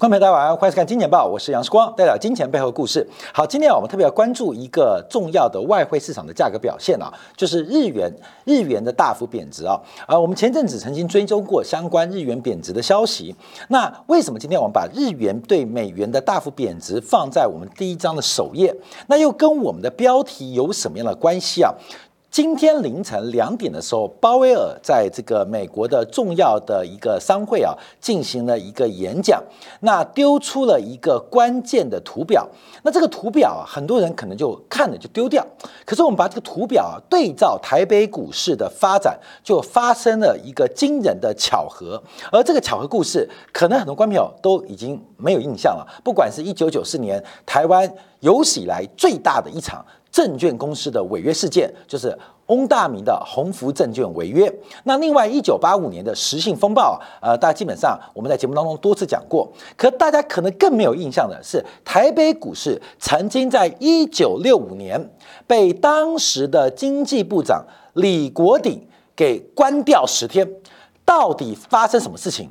观众朋友大家晚上好，欢迎收看《金钱报》，我是杨世光，带来金钱背后故事。好，今天，我们特别要关注一个重要的外汇市场的价格表现啊，就是日元日元的大幅贬值啊。啊，我们前阵子曾经追踪过相关日元贬值的消息。那为什么今天我们把日元对美元的大幅贬值放在我们第一章的首页？那又跟我们的标题有什么样的关系啊？今天凌晨两点的时候，鲍威尔在这个美国的重要的一个商会啊，进行了一个演讲，那丢出了一个关键的图表。那这个图表啊，很多人可能就看了就丢掉。可是我们把这个图表啊对照台北股市的发展，就发生了一个惊人的巧合。而这个巧合故事，可能很多观众朋友都已经没有印象了。不管是一九九四年台湾有史以来最大的一场。证券公司的违约事件，就是翁大明的鸿福证券违约。那另外，一九八五年的实信风暴，呃，大家基本上我们在节目当中多次讲过。可大家可能更没有印象的是，台北股市曾经在一九六五年被当时的经济部长李国鼎给关掉十天。到底发生什么事情？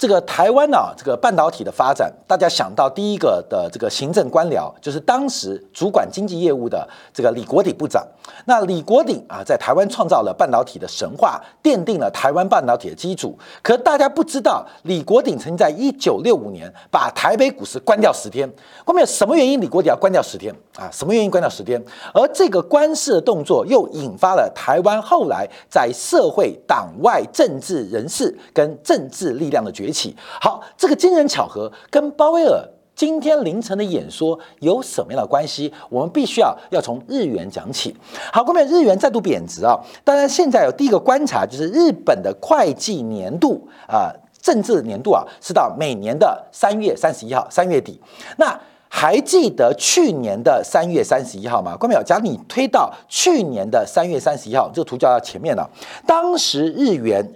这个台湾啊，这个半导体的发展，大家想到第一个的这个行政官僚，就是当时主管经济业务的这个李国鼎部长。那李国鼎啊，在台湾创造了半导体的神话，奠定了台湾半导体的基础。可大家不知道，李国鼎曾经在一九六五年把台北股市关掉十天。后面什么原因？李国鼎要关掉十天啊？什么原因关掉十天？而这个关市的动作，又引发了台湾后来在社会、党外政治人士跟政治力量的决。起好，这个惊人巧合跟鲍威尔今天凌晨的演说有什么样的关系？我们必须要要从日元讲起。好，后面日元再度贬值啊！当然，现在有第一个观察就是日本的会计年度啊，政治年度啊，是到每年的三月三十一号，三月底。那还记得去年的三月三十一号吗？关淼，假如你推到去年的三月三十一号，这个图就到前面了。当时日元。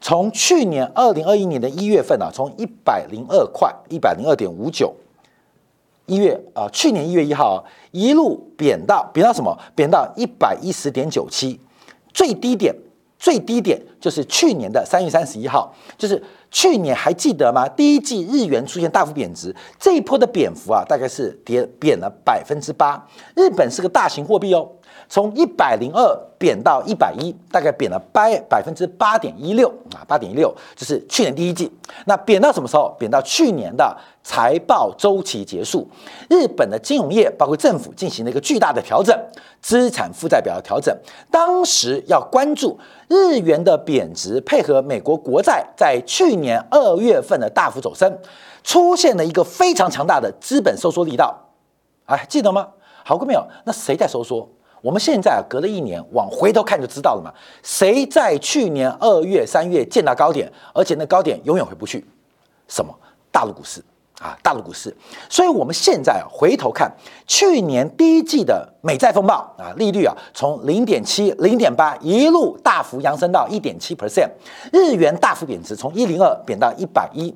从去年二零二一年的一月份啊，从一百零二块一百零二点五九，一月啊，去年一月一号啊一路贬到贬到什么？贬到一百一十点九七，最低点最低点就是去年的三月三十一号，就是去年还记得吗？第一季日元出现大幅贬值，这一波的贬幅啊，大概是跌贬了百分之八。日本是个大型货币哦。从一百零二贬到一百一，大概贬了百百分之八点一六啊，八点一六，这是去年第一季。那贬到什么时候？贬到去年的财报周期结束，日本的金融业包括政府进行了一个巨大的调整，资产负债表的调整。当时要关注日元的贬值，配合美国国债在去年二月份的大幅走升，出现了一个非常强大的资本收缩力道。哎，记得吗？好过没有？那谁在收缩？我们现在，隔了一年，往回头看就知道了嘛。谁在去年二月、三月见到高点，而且那高点永远回不去？什么？大陆股市啊，大陆股市。所以，我们现在回头看去年第一季的美债风暴啊，利率啊，从零点七、零点八一路大幅扬升到一点七 percent，日元大幅贬值，从一零二贬到一百一。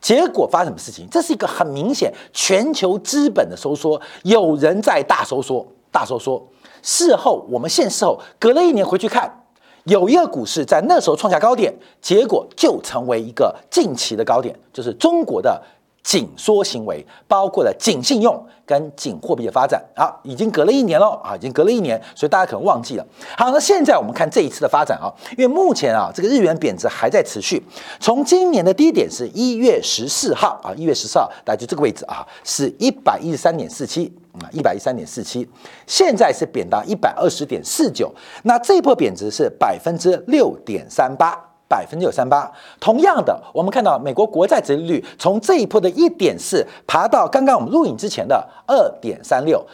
结果发生什么事情？这是一个很明显全球资本的收缩，有人在大收缩，大收缩。事后，我们现事后隔了一年回去看，有一个股市在那时候创下高点，结果就成为一个近期的高点，就是中国的。紧缩行为包括了紧信用跟紧货币的发展啊，已经隔了一年了啊，已经隔了一年，所以大家可能忘记了。好，那现在我们看这一次的发展啊，因为目前啊，这个日元贬值还在持续。从今年的低点是一月十四号啊，一月十四号，大概就这个位置啊，是一百一十三点四七啊，一百一十三点四七，现在是贬到一百二十点四九，那这波贬值是百分之六点三八。百分之九三八。同样的，我们看到美国国债殖利率从这一波的一点四爬到刚刚我们录影之前的二点三六，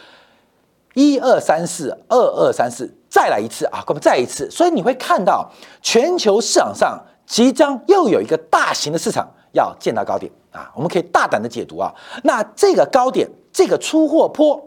一二三四，二二三四，再来一次啊，我们再一次。所以你会看到全球市场上即将又有一个大型的市场要见到高点啊，我们可以大胆的解读啊。那这个高点，这个出货坡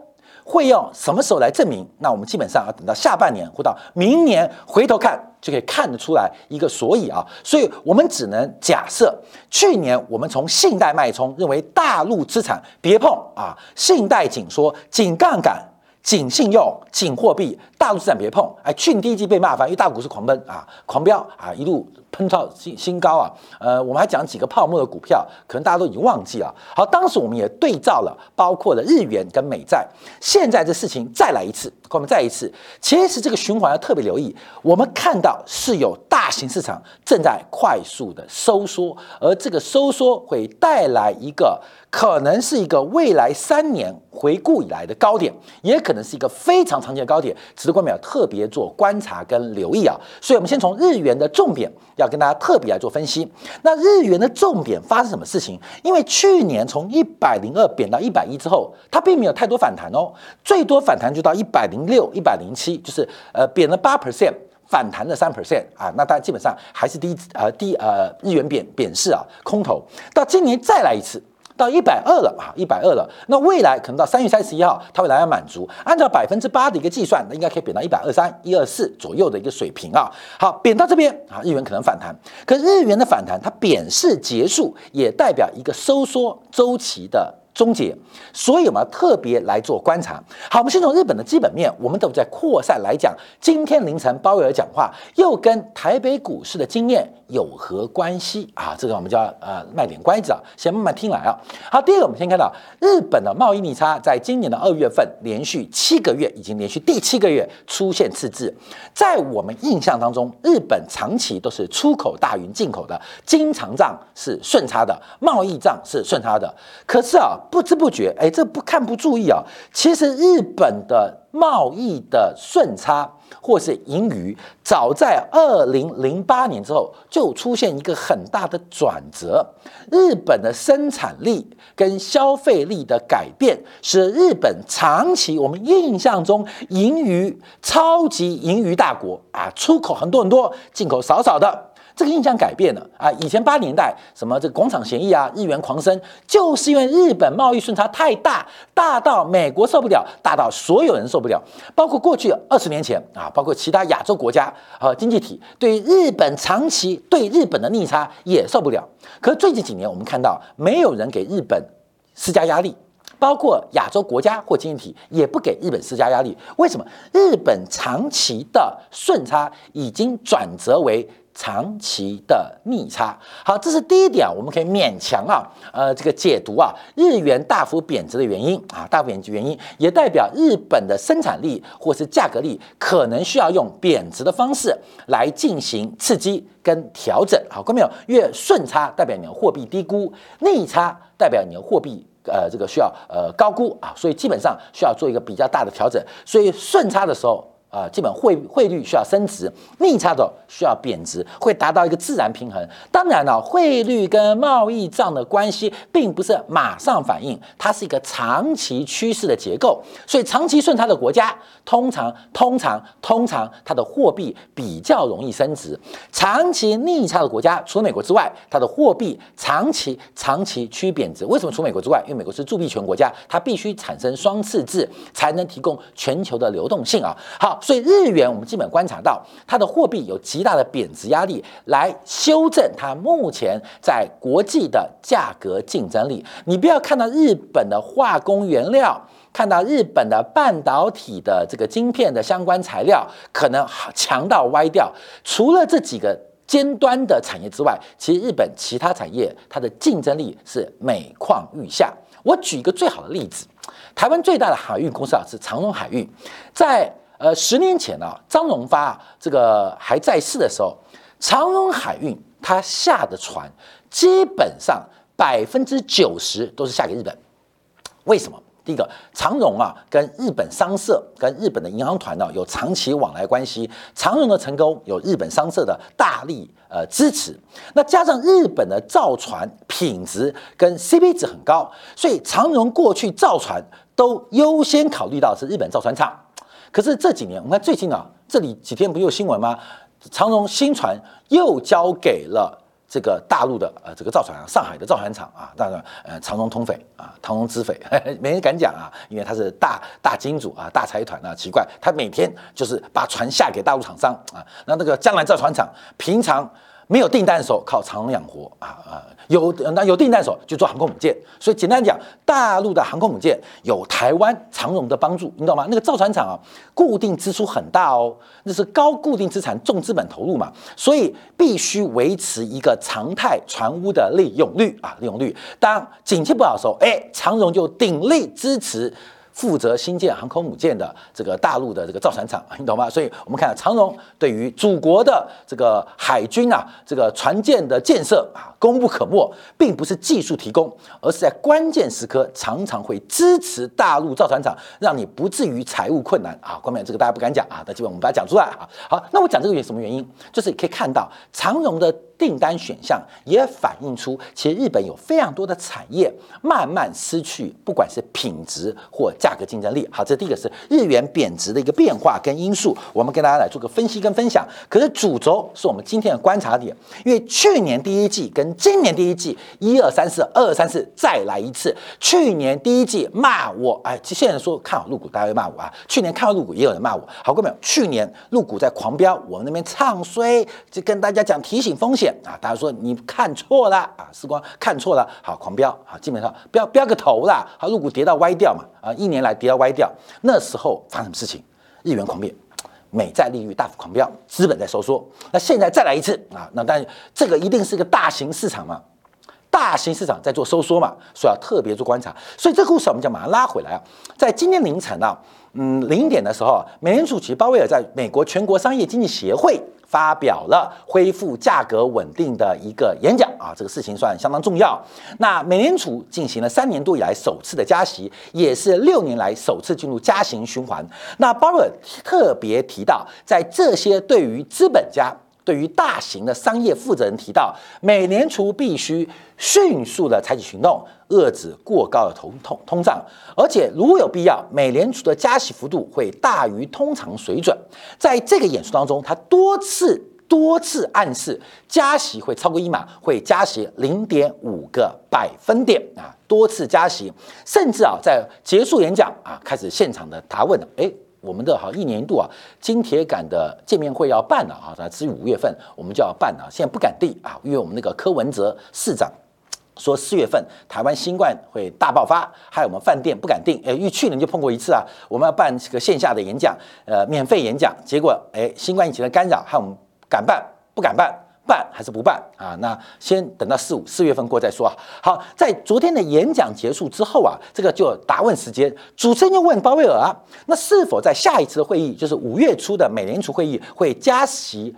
会用什么时候来证明？那我们基本上要等到下半年或到明年回头看。就可以看得出来一个所以啊，所以我们只能假设，去年我们从信贷脉冲认为大陆资产别碰啊，信贷紧缩、紧杠杆、紧信用、紧货币，大陆资产别碰。哎，去年第一季被骂翻，因为大股市狂奔啊，狂飙啊，一路喷到新新高啊，呃，我们还讲几个泡沫的股票，可能大家都已经忘记了。好，当时我们也对照了，包括了日元跟美债，现在这事情再来一次，我们再一次，其实这个循环要特别留意，我们看到是有大型市场正在快速的收缩，而这个收缩会带来一个。可能是一个未来三年回顾以来的高点，也可能是一个非常长期的高点，值得观众要特别做观察跟留意啊。所以，我们先从日元的重点要跟大家特别来做分析。那日元的重点发生什么事情？因为去年从一百零二贬到一百一之后，它并没有太多反弹哦，最多反弹就到一百零六、一百零七，就是呃贬了八 percent，反弹了三 percent 啊。那它基本上还是低呃低呃日元贬贬势啊，空头。到今年再来一次。到一百二了啊，一百二了。那未来可能到三月三十一号，它会来到满足。按照百分之八的一个计算，那应该可以贬到一百二三、一二四左右的一个水平啊。好，贬到这边啊，日元可能反弹。可日元的反弹，它贬势结束，也代表一个收缩周期的。终结，所以我们要特别来做观察。好，我们先从日本的基本面，我们都在扩散来讲。今天凌晨鲍威尔讲话，又跟台北股市的经验有何关系啊？这个我们就要呃卖点关子啊，先慢慢听来啊。好，第二个我们先看到日本的贸易逆差，在今年的二月份连续七个月，已经连续第七个月出现赤字。在我们印象当中，日本长期都是出口大于进口的，经常账是顺差的，贸易账是顺差的。可是啊。不知不觉，哎，这不看不注意啊。其实日本的贸易的顺差或是盈余，早在二零零八年之后就出现一个很大的转折。日本的生产力跟消费力的改变，使日本长期我们印象中盈余超级盈余大国啊，出口很多很多，进口少少的。这个印象改变了啊！以前八年代什么这个广场协议啊，日元狂升，就是因为日本贸易顺差太大，大到美国受不了，大到所有人受不了，包括过去二十年前啊，包括其他亚洲国家和经济体对日本长期对日本的逆差也受不了。可最近几年，我们看到没有人给日本施加压力，包括亚洲国家或经济体也不给日本施加压力。为什么？日本长期的顺差已经转折为。长期的逆差，好，这是第一点，我们可以勉强啊，呃，这个解读啊，日元大幅贬值的原因啊，大幅贬值原因也代表日本的生产力或是价格力可能需要用贬值的方式来进行刺激跟调整。好，看没有？越顺差代表你的货币低估，逆差代表你的货币呃这个需要呃高估啊，所以基本上需要做一个比较大的调整。所以顺差的时候。啊，基本汇汇率需要升值，逆差的需要贬值，会达到一个自然平衡。当然了，汇率跟贸易账的关系并不是马上反应，它是一个长期趋势的结构。所以，长期顺差的国家，通常、通常、通常，它的货币比较容易升值；长期逆差的国家，除了美国之外，它的货币长期、长期趋贬值。为什么除美国之外？因为美国是铸币权国家，它必须产生双赤字，才能提供全球的流动性啊。好。所以日元，我们基本观察到它的货币有极大的贬值压力，来修正它目前在国际的价格竞争力。你不要看到日本的化工原料，看到日本的半导体的这个晶片的相关材料可能强到歪掉。除了这几个尖端的产业之外，其实日本其他产业它的竞争力是每况愈下。我举一个最好的例子，台湾最大的海运公司啊是长荣海运，在呃，十年前呢，张荣发这个还在世的时候，长荣海运他下的船基本上百分之九十都是下给日本。为什么？第一个，长荣啊跟日本商社跟日本的银行团呢有长期往来关系，长荣的成功有日本商社的大力呃支持。那加上日本的造船品质跟 CP 值很高，所以长荣过去造船都优先考虑到是日本造船厂。可是这几年，我们看最近啊，这里几天不有新闻吗？长荣新船又交给了这个大陆的呃这个造船上海的造船厂啊，当然呃长荣通匪啊，长荣资匪，没人敢讲啊，因为他是大大金主啊，大财团啊，奇怪，他每天就是把船下给大陆厂商啊，那那个江南造船厂平常没有订单的时候靠长荣养活啊啊，有那有订单的时候就做航空母舰。所以简单讲，大陆的航空母舰有台湾长荣的帮助，你懂吗？那个造船厂啊，固定支出很大哦，那是高固定资产重资本投入嘛，所以必须维持一个常态船坞的利用率啊，利用率。当景气不好的时候，哎，长荣就鼎力支持。负责新建航空母舰的这个大陆的这个造船厂，你懂吗？所以我们看到长荣对于祖国的这个海军啊，这个船舰的建设啊，功不可没，并不是技术提供，而是在关键时刻常常会支持大陆造船厂，让你不至于财务困难啊。关面这个大家不敢讲啊，那基本我们把它讲出来啊。好，那我讲这个原什么原因？就是可以看到长荣的。订单选项也反映出，其实日本有非常多的产业慢慢失去，不管是品质或价格竞争力。好，这第一个是日元贬值的一个变化跟因素，我们跟大家来做个分析跟分享。可是主轴是我们今天的观察点，因为去年第一季跟今年第一季，一二三四，二三四再来一次。去年第一季骂我，哎，现在说看好入股，大家会骂我啊。去年看好入股，也有人骂我。好，各位朋友，去年入股在狂飙，我们那边唱衰，就跟大家讲提醒风险。啊！大家说你看错了啊，时光看错了，好狂飙啊！基本上飙飙个头啦，好入股跌到歪掉嘛啊！一年来跌到歪掉，那时候发生什么事情？日元狂贬，美债利率大幅狂飙，资本在收缩。那现在再来一次啊！那但这个一定是个大型市场嘛，大型市场在做收缩嘛，所以要特别做观察。所以这个故事我们就马上拉回来啊，在今天凌晨啊，嗯零点的时候，美联储其鲍威尔在美国全国商业经济协会。发表了恢复价格稳定的一个演讲啊，这个事情算相当重要。那美联储进行了三年多以来首次的加息，也是六年来首次进入加息循环。那鲍威尔特别提到，在这些对于资本家。对于大型的商业负责人提到，美联储必须迅速的采取行动，遏制过高的通通通胀，而且如有必要，美联储的加息幅度会大于通常水准。在这个演说当中，他多次多次暗示加息会超过一码，会加息零点五个百分点啊，多次加息，甚至啊，在结束演讲啊，开始现场的答问了，哎。我们的哈一年一度啊，金铁杆的见面会要办了啊，至于五月份我们就要办了，现在不敢定啊，因为我们那个柯文哲市长说四月份台湾新冠会大爆发，害我们饭店不敢定，哎，因为去年就碰过一次啊，我们要办这个线下的演讲，呃，免费演讲，结果哎，新冠疫情的干扰，害我们敢办不敢办。办还是不办啊？那先等到四五四月份过再说啊。好，在昨天的演讲结束之后啊，这个就答问时间，主持人就问鲍威尔啊，那是否在下一次的会议，就是五月初的美联储会议会加息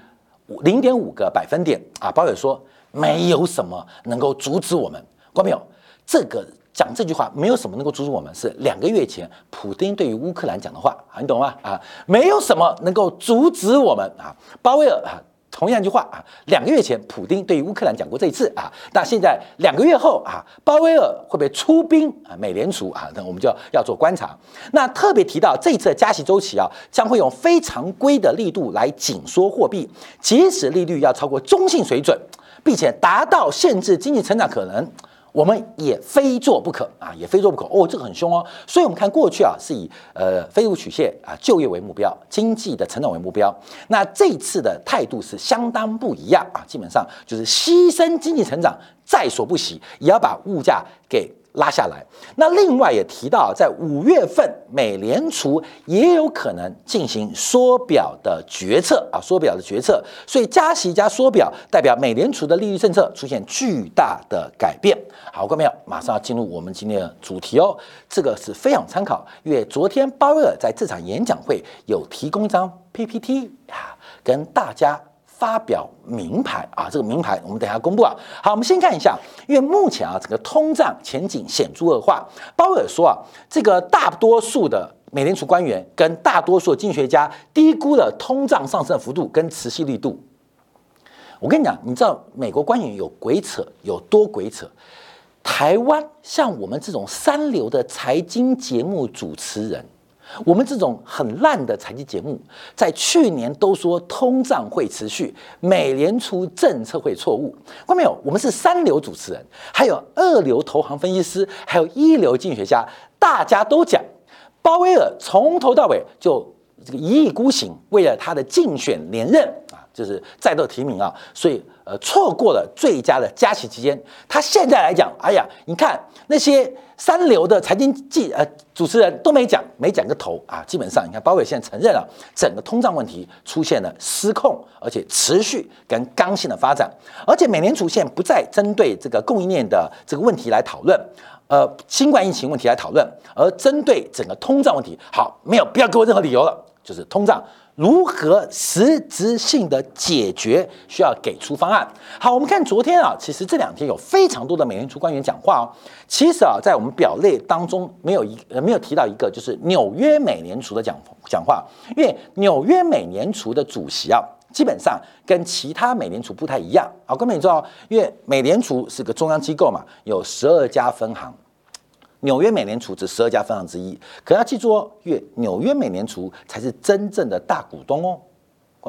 零点五个百分点啊？鲍威尔说没有什么能够阻止我们，观众朋友，这个讲这句话没有什么能够阻止我们，是两个月前普京对于乌克兰讲的话啊，你懂吗？啊，没有什么能够阻止我们啊，鲍威尔啊。同样一句话啊，两个月前普京对于乌克兰讲过这一次啊，那现在两个月后啊，鲍威尔会不会出兵啊？美联储啊，那我们就要做观察。那特别提到这一次的加息周期啊，将会用非常规的力度来紧缩货币，即使利率要超过中性水准，并且达到限制经济成长可能。我们也非做不可啊，也非做不可哦，这个很凶哦。所以，我们看过去啊，是以呃非物曲线啊，就业为目标，经济的成长为目标。那这次的态度是相当不一样啊，基本上就是牺牲经济成长在所不惜，也要把物价给。拉下来。那另外也提到，在五月份，美联储也有可能进行缩表的决策啊，缩表的决策。所以加息加缩表，代表美联储的利率政策出现巨大的改变。好，各位朋友，马上要进入我们今天的主题哦。这个是非常参考，因为昨天鲍威尔在这场演讲会有提供一张 PPT 啊，跟大家。发表名牌啊，这个名牌我们等一下公布啊。好，我们先看一下，因为目前啊，整个通胀前景显著恶化。鲍威尔说啊，这个大多数的美联储官员跟大多数经济学家低估了通胀上升的幅度跟持续力度。我跟你讲，你知道美国官员有鬼扯，有多鬼扯？台湾像我们这种三流的财经节目主持人。我们这种很烂的财经节目，在去年都说通胀会持续，美联储政策会错误。看到没有？我们是三流主持人，还有二流投行分析师，还有一流经济学家，大家都讲，鲍威尔从头到尾就这个一意孤行，为了他的竞选连任啊，就是再度提名啊，所以呃错过了最佳的佳期期间。他现在来讲，哎呀，你看那些三流的财经记呃主持人都没讲，没讲个头啊。基本上你看，鲍威尔现在承认了整个通胀问题出现了失控，而且持续跟刚性的发展，而且美联储现在不再针对这个供应链的这个问题来讨论，呃，新冠疫情问题来讨论，而针对整个通胀问题，好，没有不要给我任何理由了，就是通胀。如何实质性的解决？需要给出方案。好，我们看昨天啊，其实这两天有非常多的美联储官员讲话哦。其实啊，在我们表列当中，没有一呃没有提到一个，就是纽约美联储的讲讲话。因为纽约美联储的主席啊，基本上跟其他美联储不太一样啊。各位知道，因为美联储是个中央机构嘛，有十二家分行。纽约美联储只十二家分行之一，可要记住哦，越纽约美联储才是真正的大股东哦，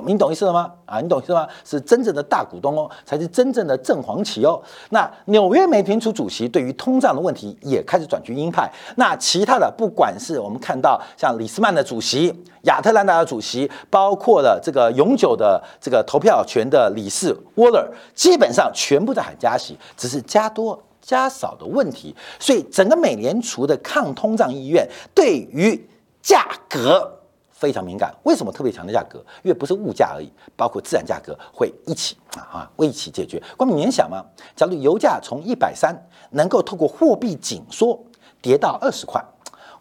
你懂意思了吗？啊，你懂意思吗？是真正的大股东哦，才是真正的正黄旗哦。那纽约美联储主席对于通胀的问题也开始转去鹰派。那其他的，不管是我们看到像李斯曼的主席、亚特兰大的主席，包括了这个永久的这个投票权的理事沃勒，基本上全部在喊加息，只是加多。加少的问题，所以整个美联储的抗通胀意愿对于价格非常敏感。为什么特别强调价格？因为不是物价而已，包括自然价格会一起啊啊，会一起解决。光你想吗？假如油价从一百三能够透过货币紧缩跌到二十块。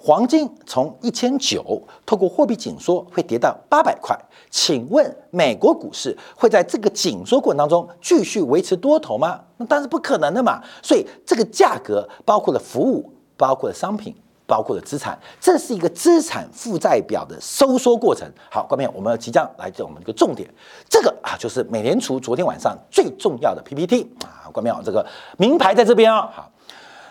黄金从一千九透过货币紧缩会跌到八百块，请问美国股市会在这个紧缩过程当中继续维持多头吗？那当然是不可能的嘛。所以这个价格包括了服务，包括了商品，包括了资产，这是一个资产负债表的收缩过程。好，观众我们即将来讲我们一个重点，这个啊就是美联储昨天晚上最重要的 PPT 啊，观众这个名牌在这边哦，好。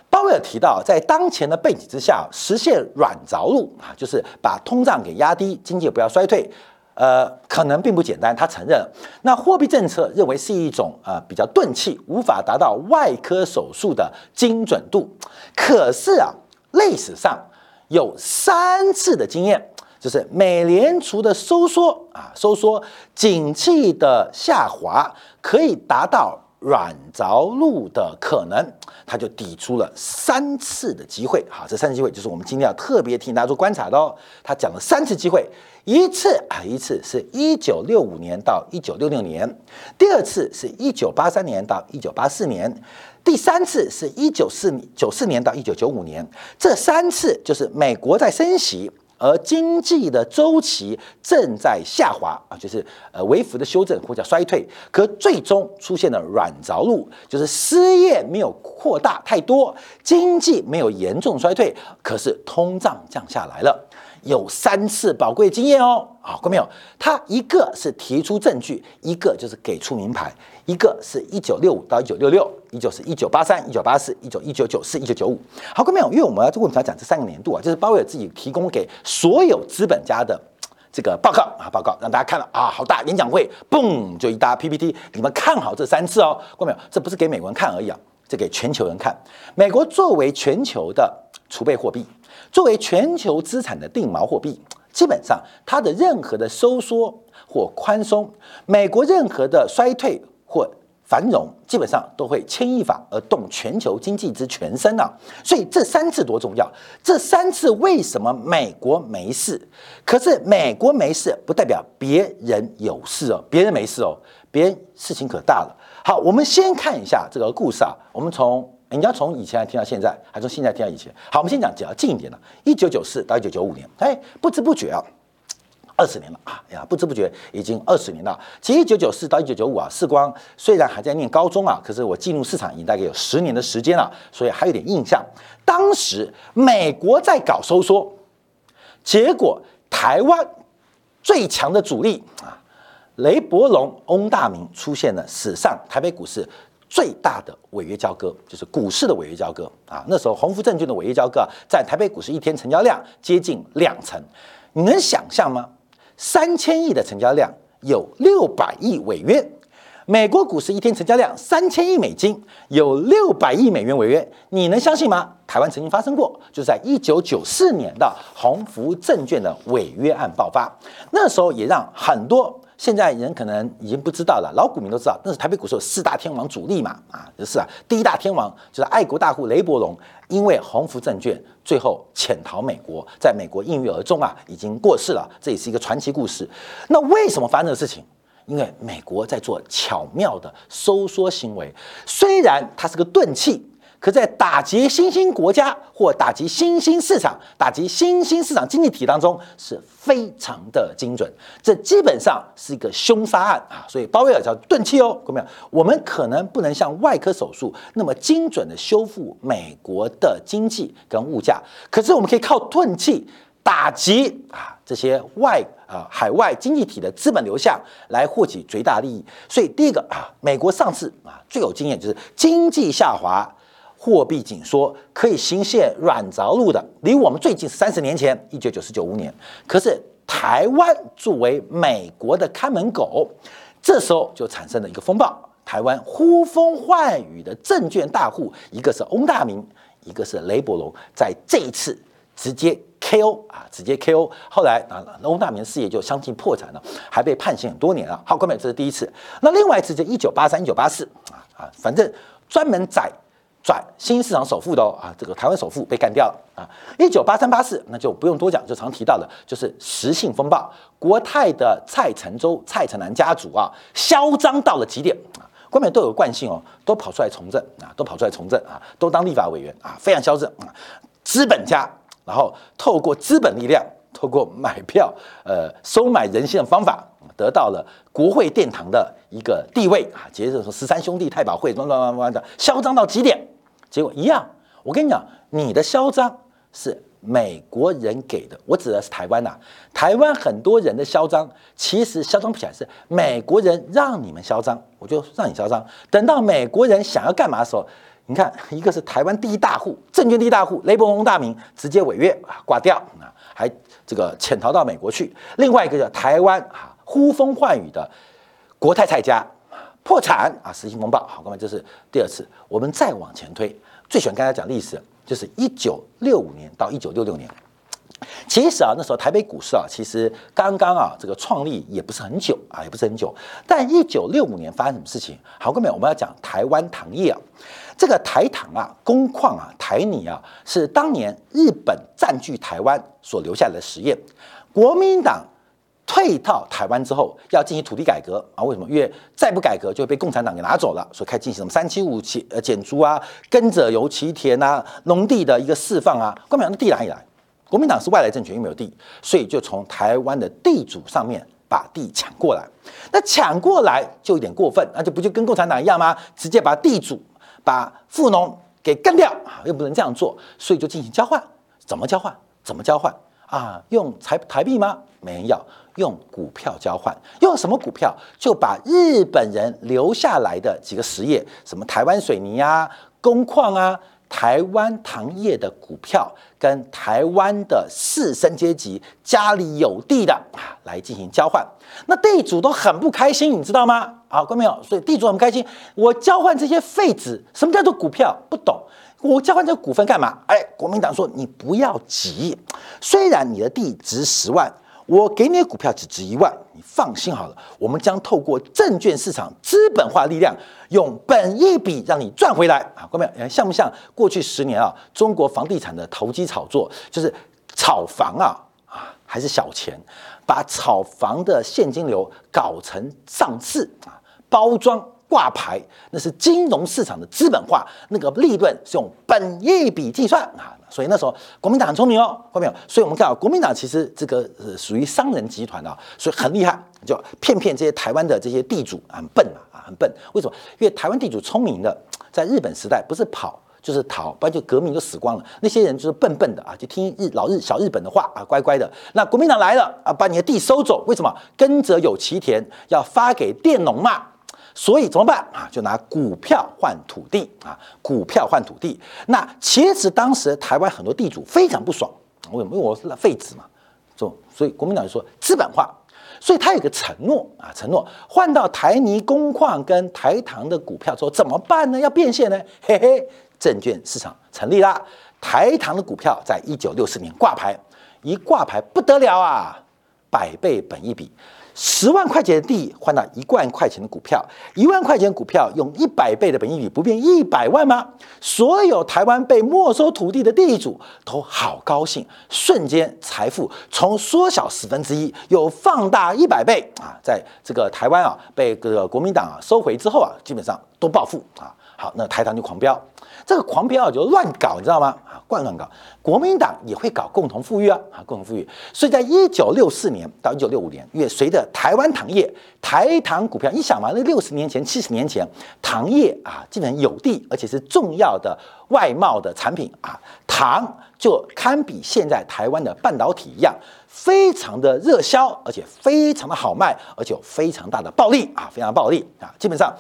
鲍威尔提到，在当前的背景之下，实现软着陆啊，就是把通胀给压低，经济不要衰退，呃，可能并不简单。他承认，那货币政策认为是一种呃比较钝器，无法达到外科手术的精准度。可是啊，历史上有三次的经验，就是美联储的收缩啊，收缩，景气的下滑，可以达到。软着陆的可能，他就抵出了三次的机会。好，这三次机会就是我们今天要特别替大家做观察的哦。他讲了三次机会，一次啊，一次是一九六五年到一九六六年，第二次是一九八三年到一九八四年，第三次是一九四九四年到一九九五年。这三次就是美国在升息。而经济的周期正在下滑啊，就是呃微幅的修正或者衰退，可最终出现了软着陆，就是失业没有扩大太多，经济没有严重衰退，可是通胀降下来了。有三次宝贵经验哦，好，过没有？他一个是提出证据，一个就是给出名牌，一个是一九六五到一九六六，一九是一九八三、一九八四、一九一九九四、一九九五。好，过没有？因为我们要为什么要讲这三个年度啊？就是鲍威尔自己提供给所有资本家的这个报告啊，报告让大家看了啊，好大演讲会，嘣就一大 PPT，你们看好这三次哦，过没有？这不是给美国人看而已啊，这给全球人看。美国作为全球的储备货币。作为全球资产的定锚货币，基本上它的任何的收缩或宽松，美国任何的衰退或繁荣，基本上都会牵一发而动全球经济之全身啊！所以这三次多重要？这三次为什么美国没事？可是美国没事不代表别人有事哦，别人没事哦，别人事情可大了。好，我们先看一下这个故事啊，我们从。你要从以前听到现在，还从现在听到以前？好，我们先讲讲近一点的，一九九四到一九九五年，哎，不知不觉啊，二十年了啊，呀，不知不觉已经二十年了。其实一九九四到一九九五啊，世光虽然还在念高中啊，可是我进入市场已经大概有十年的时间了，所以还有点印象。当时美国在搞收缩，结果台湾最强的主力啊，雷伯龙、翁大明出现了史上台北股市。最大的违约交割就是股市的违约交割啊！那时候鸿福证券的违约交割在台北股市一天成交量接近两成，你能想象吗？三千亿的成交量有六百亿违约，美国股市一天成交量三千亿美金有六百亿美元违约，你能相信吗？台湾曾经发生过，就是在一九九四年的鸿福证券的违约案爆发，那时候也让很多。现在人可能已经不知道了，老股民都知道，那是台北股市有四大天王主力嘛，啊，就是啊，第一大天王就是爱国大户雷伯龙，因为鸿福证券最后潜逃美国，在美国应运而终啊，已经过世了，这也是一个传奇故事。那为什么发生这个事情？因为美国在做巧妙的收缩行为，虽然它是个钝器。可在打击新兴国家或打击新兴市场、打击新兴市场经济体当中是非常的精准，这基本上是一个凶杀案啊！所以鲍威尔叫钝器哦，各位，我们可能不能像外科手术那么精准的修复美国的经济跟物价，可是我们可以靠钝器打击啊这些外啊海外经济体的资本流向，来获取最大利益。所以第一个啊，美国上次啊最有经验就是经济下滑。货币紧缩可以行现软着陆的，离我们最近是三十年前，一九九四九五年。可是台湾作为美国的看门狗，这时候就产生了一个风暴。台湾呼风唤雨的证券大户，一个是翁大明，一个是雷伯龙，在这一次直接 KO 啊，直接 KO。后来啊，翁大明事业就相继破产了，还被判刑很多年了。好，各位，这是第一次。那另外一次就一九八三、一九八四啊啊，反正专门宰。转新市场首富的哦啊，这个台湾首富被干掉了啊！一九八三八四，那就不用多讲，就常提到的，就是实信风暴，国泰的蔡成洲、蔡成南家族啊，嚣张到了极点啊！官员都有惯性哦，都跑出来从政啊，都跑出来从政啊，都当立法委员啊，非常嚣张啊！资本家，然后透过资本力量，透过买票，呃，收买人心的方法，得到了国会殿堂的一个地位啊！接着说十三兄弟太保会乱乱乱乱的嚣张到极点。结果一样，我跟你讲，你的嚣张是美国人给的，我指的是台湾呐。台湾很多人的嚣张，其实嚣张不起来，是美国人让你们嚣张，我就让你嚣张。等到美国人想要干嘛的时候，你看，一个是台湾第一大户，证券第一大户雷伯龙大名直接违约啊挂掉啊，还这个潜逃到美国去；另外一个叫台湾啊呼风唤雨的国泰蔡家。破产啊！实行风暴，好，各位，这是第二次。我们再往前推，最喜欢跟大家讲历史，就是一九六五年到一九六六年。其实啊，那时候台北股市啊，其实刚刚啊，这个创立也不是很久啊，也不是很久。但一九六五年发生什么事情？好，各位，我们要讲台湾糖业啊，这个台糖啊，工矿啊，台泥啊，是当年日本占据台湾所留下来的实验，国民党。退到台湾之后，要进行土地改革啊？为什么？因为再不改革就会被共产党给拿走了，所以开始进行什么三七五减呃减租啊，耕者有其田啊，农地的一个释放啊。国民党的地哪里来？国民党是外来政权，又没有地，所以就从台湾的地主上面把地抢过来。那抢过来就有点过分，那就不就跟共产党一样吗？直接把地主、把富农给干掉啊？又不能这样做，所以就进行交换。怎么交换？怎么交换啊？用台台币吗？没人要。用股票交换，用什么股票？就把日本人留下来的几个实业，什么台湾水泥啊、工矿啊、台湾糖业的股票，跟台湾的士绅阶级家里有地的啊，来进行交换。那地主都很不开心，你知道吗？啊，看到没有？所以地主很不开心。我交换这些废纸，什么叫做股票？不懂。我交换这股份干嘛？哎，国民党说你不要急，虽然你的地值十万。我给你的股票只值一万，你放心好了。我们将透过证券市场资本化力量，用本一笔让你赚回来啊！各位，像不像过去十年啊？中国房地产的投机炒作，就是炒房啊啊，还是小钱，把炒房的现金流搞成上市啊，包装挂牌，那是金融市场的资本化，那个利润是用本一笔计算啊。所以那时候国民党很聪明哦，看到没有？所以我们看到国民党其实这个呃属于商人集团啊，所以很厉害，就骗骗这些台湾的这些地主很笨啊啊很笨。为什么？因为台湾地主聪明的，在日本时代不是跑就是逃，不然就革命就死光了。那些人就是笨笨的啊，就听日老日小日本的话啊，乖乖的。那国民党来了啊，把你的地收走，为什么？耕者有其田，要发给佃农嘛。所以怎么办啊？就拿股票换土地啊！股票换土地。那其实当时台湾很多地主非常不爽，为什么？因为我是废纸嘛。所所以国民党就说资本化。所以他有个承诺啊，承诺换到台泥工矿跟台糖的股票之后怎么办呢？要变现呢？嘿嘿，证券市场成立啦。台糖的股票在一九六四年挂牌，一挂牌不得了啊，百倍本一比。十万块钱的地换到一万块钱的股票，一万块钱股票用一百倍的本益比，不变一百万吗？所有台湾被没收土地的地主都好高兴，瞬间财富从缩小十分之一又放大一百倍啊！在这个台湾啊被这个国民党啊收回之后啊，基本上都暴富啊。好，那台糖就狂飙。这个狂飙啊就乱搞，你知道吗？啊，惯乱搞，国民党也会搞共同富裕啊，啊，共同富裕。所以在一九六四年到一九六五年，因为随着台湾糖业、台糖股票，你想嘛，那六十年前、七十年前，糖业啊，基本上有地，而且是重要的外贸的产品啊，糖就堪比现在台湾的半导体一样，非常的热销，而且非常的好卖，而且有非常大的暴利啊，非常暴利啊，基本上。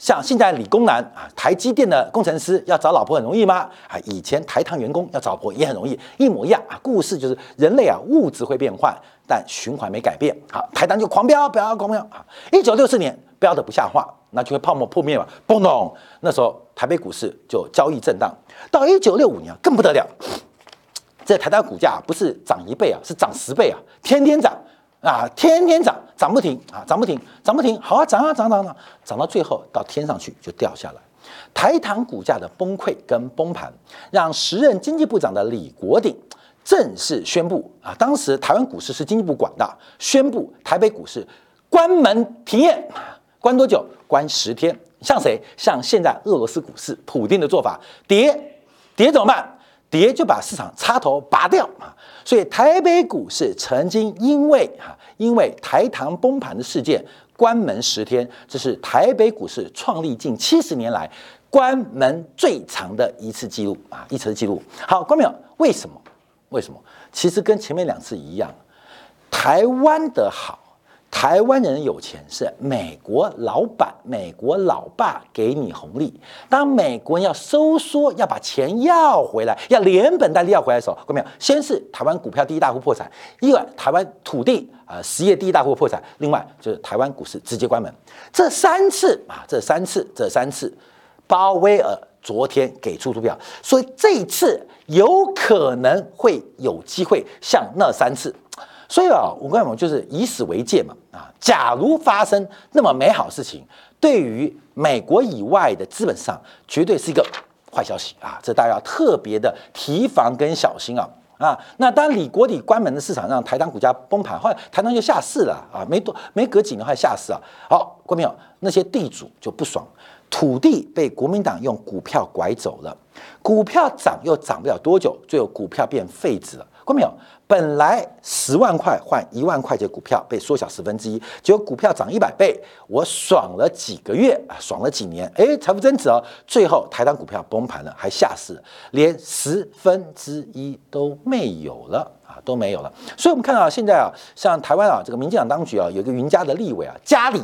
像现在理工男啊，台积电的工程师要找老婆很容易吗？啊，以前台糖员工要找老婆也很容易，一模一样啊。故事就是人类啊，物质会变换，但循环没改变。好，台糖就狂飙，飙狂飙啊！一九六四年飙的不像话，那就会泡沫破灭嘛，嘣咚！那时候台北股市就交易震荡。到一九六五年更不得了，这台糖股价不是涨一倍啊，是涨十倍啊，天天涨。啊，天天涨，涨不停啊，涨不停，涨不停，好啊，涨啊，涨涨涨，涨到最后到天上去就掉下来。台糖股价的崩溃跟崩盘，让时任经济部长的李国鼎正式宣布啊，当时台湾股市是经济部管的，宣布台北股市关门停业，关多久？关十天。像谁？像现在俄罗斯股市，普京的做法，跌跌怎么办？跌就把市场插头拔掉啊，所以台北股市曾经因为哈因为台糖崩盘的事件关门十天，这是台北股市创立近七十年来关门最长的一次记录啊一次记录。好，关没有？为什么？为什么？其实跟前面两次一样，台湾的好。台湾人有钱是美国老板、美国老爸给你红利。当美国人要收缩、要把钱要回来、要连本带利要回来的时候，看到没有？先是台湾股票第一大户破产，一个台湾土地啊实业第一大户破产，另外就是台湾股市直接关门。这三次啊，这三次，这三次，鲍威尔昨天给出图表，所以这一次有可能会有机会像那三次。所以啊，我跟你们就是以史为鉴嘛啊，假如发生那么美好事情，对于美国以外的资本上绝对是一个坏消息啊，这大家要特别的提防跟小心啊啊。那当李国鼎关门的市场让台糖股价崩盘，后来台糖就下市了啊，没多没隔几年还下市啊。好，关没有？那些地主就不爽，土地被国民党用股票拐走了，股票涨又涨不了多久，最后股票变废纸了。没有？本来十万块换一万块钱股票被缩小十分之一，结果股票涨一百倍，我爽了几个月啊，爽了几年，哎，财富增值哦。最后台湾股票崩盘了，还下市，连十分之一都没有了啊，都没有了。所以我们看到现在啊，像台湾啊，这个民进党当局啊，有一个云家的立委啊，家里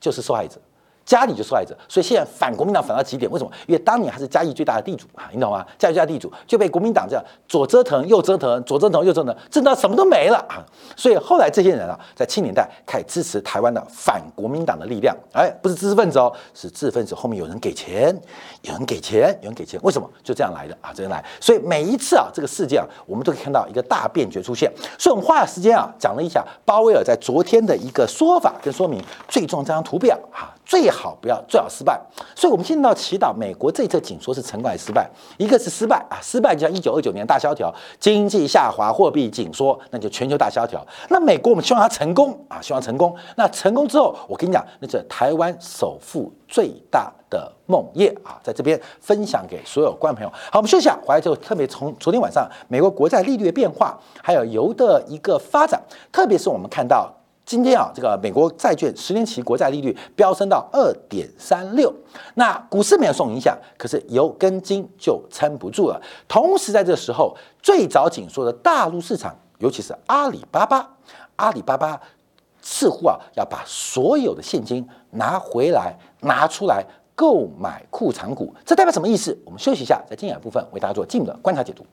就是受害者。家里就受害者，所以现在反国民党反到极点。为什么？因为当年还是嘉义最大的地主啊，你懂吗？嘉义最大地主就被国民党这样左折腾右折腾，左折腾右折腾，挣到什么都没了啊！所以后来这些人啊，在七年代开始支持台湾的反国民党的力量。哎，不是知识分子哦，是知识分子后面有人给钱，有人给钱，有人给钱。为什么？就这样来的啊，这样来。所以每一次啊，这个事件啊，我们都可以看到一个大变局出现。所以我们花了时间啊，讲了一下鲍威尔在昨天的一个说法跟说明。最重要这张图表啊。最好不要，最好失败。所以，我们现在要祈祷美国这次紧缩是成功还是失败？一个是失败啊，失败就像一九二九年大萧条，经济下滑，货币紧缩，那就全球大萧条。那美国我们希望它成功啊，希望成功。那成功之后，我跟你讲，那是台湾首富最大的梦魇啊，在这边分享给所有观众朋友。好，我们休息啊，回来之后特别从昨天晚上美国国债利率的变化，还有油的一个发展，特别是我们看到。今天啊，这个美国债券十年期国债利率飙升到二点三六，那股市没有受影响，可是油跟金就撑不住了。同时在这时候，最早紧缩的大陆市场，尤其是阿里巴巴，阿里巴巴似乎啊要把所有的现金拿回来，拿出来购买库藏股，这代表什么意思？我们休息一下，在精彩部分为大家做进一步的观察解读。